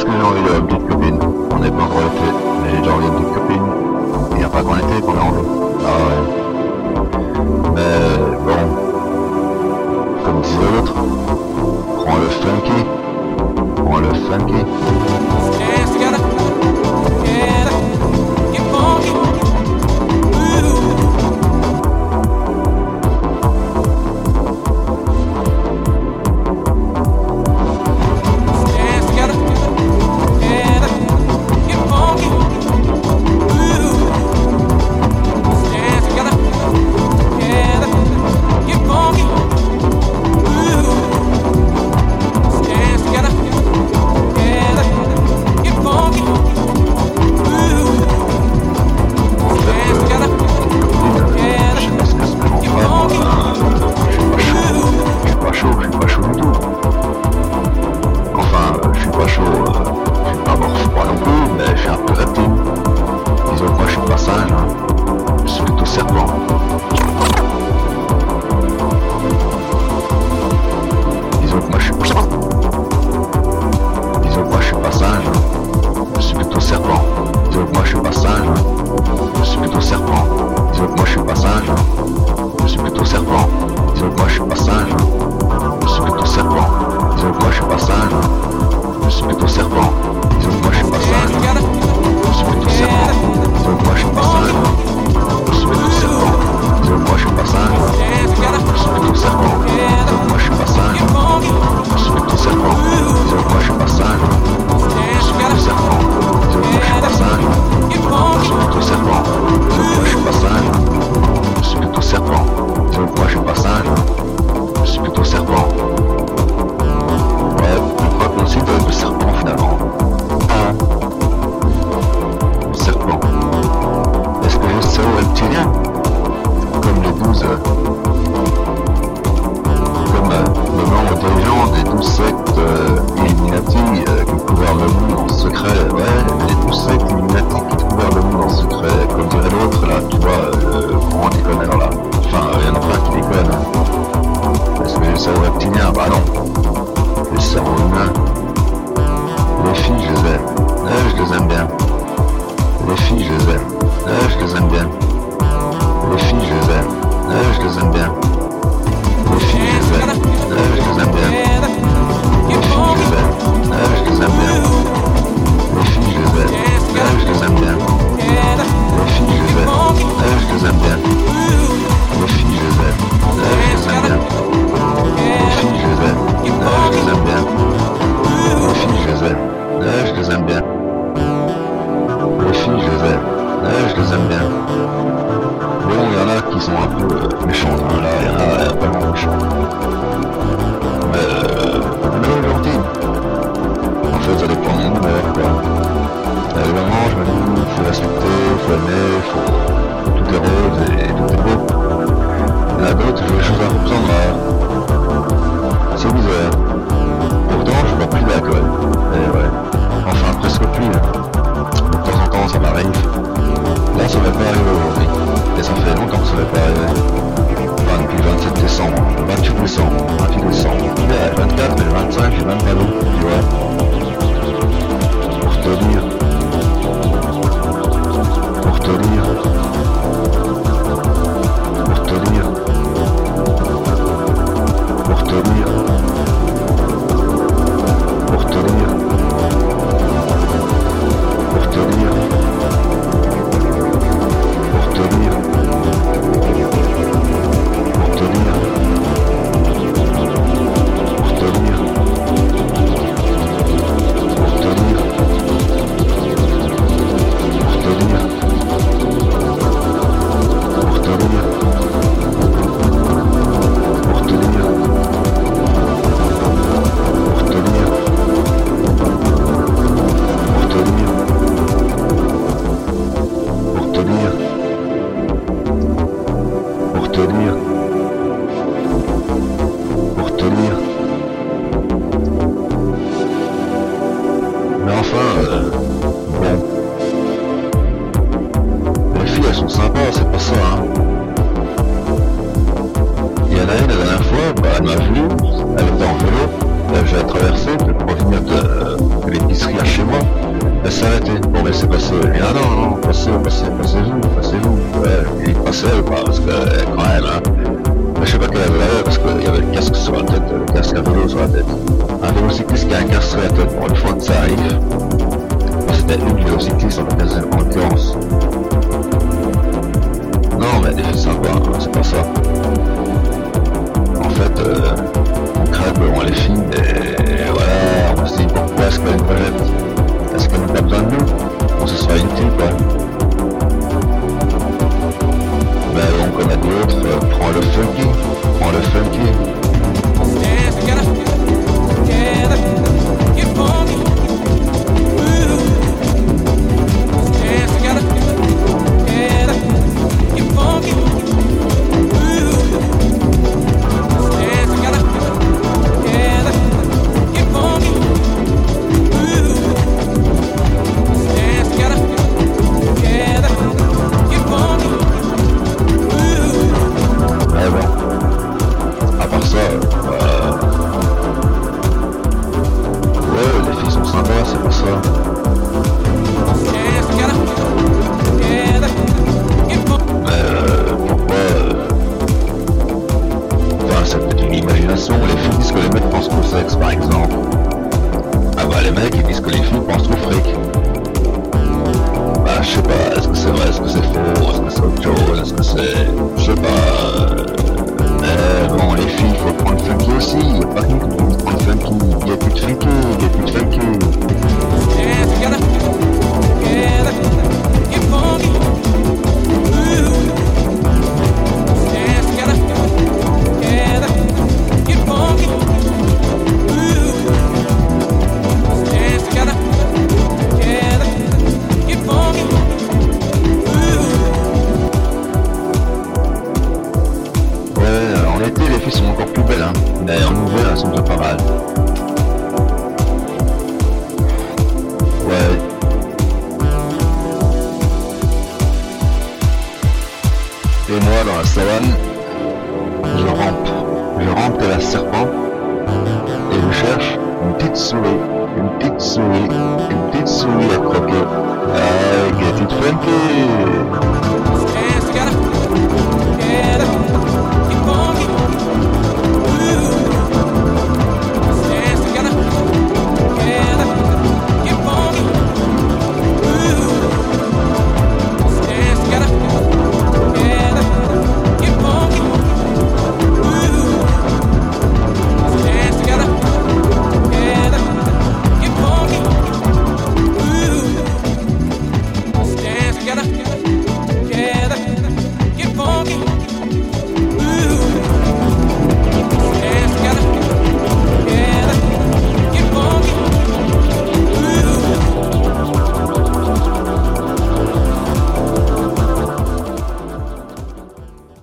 Est-ce que j'ai envie de la petite copine On n'est pas encore été, mais j'ai déjà envie de la petite copine. Il n'y a pas qu'en été qu'on a envie. Ah ouais. Mais bon, comme disait l'autre, prends le funky. Prends le funky. Disons que moi hein. je suis plutôt serpent. Disons que moi je suis pas. Hein. Je suis plutôt serpent. Moi je suis pas. Je suis plutôt serpent. je les aime bien. Bon, il y en a qui sont un peu euh, méchants. Hein. Mais enfin, euh, bon. Les filles, elles sont sympas, c'est pas ça, hein. Il y en a une la dernière fois, bah, elle m'a vu, elle était en vélo, j'ai traversé, pour venir de, euh, l'épicerie à chez moi, elle s'est arrêtée. Bon, mais c'est passé, elle ah non, non, passez, passez, passez-vous, passez-vous. Ouais, il passait, bah, parce que, euh, quand même, hein je sais pas quelle avait la parce qu'il y avait le casque sur la tête, le casque à vélo sur la tête. Un vélocycliste qui a un casque sur la tête, pour une fois que ça arrive, c'était nous le vélocycliste en en l'occurrence. Non, mais des sympa, hein, c'est pas ça. En fait, euh, on crève, on les filme, et voilà, on se dit pourquoi est-ce qu'elle nous rejette Est-ce qu'elle n'a pas besoin de nous? On se sera inutile, quoi. Prends le funky, prends le funky. Les filles disent que les mecs pensent qu'au sexe, par exemple. Ah bah les mecs, ils disent que les filles pensent au fric. Bah je sais pas, est-ce que c'est vrai, est-ce que c'est faux, est-ce que c'est autre chose, est-ce que c'est... Je sais pas... euh, Mais bon, les filles, faut prendre funky aussi, pas que nous la je rampe. Je rampe tel un serpent. Et je cherche une petite souris. Une petite souris. Une petite souris à croquer.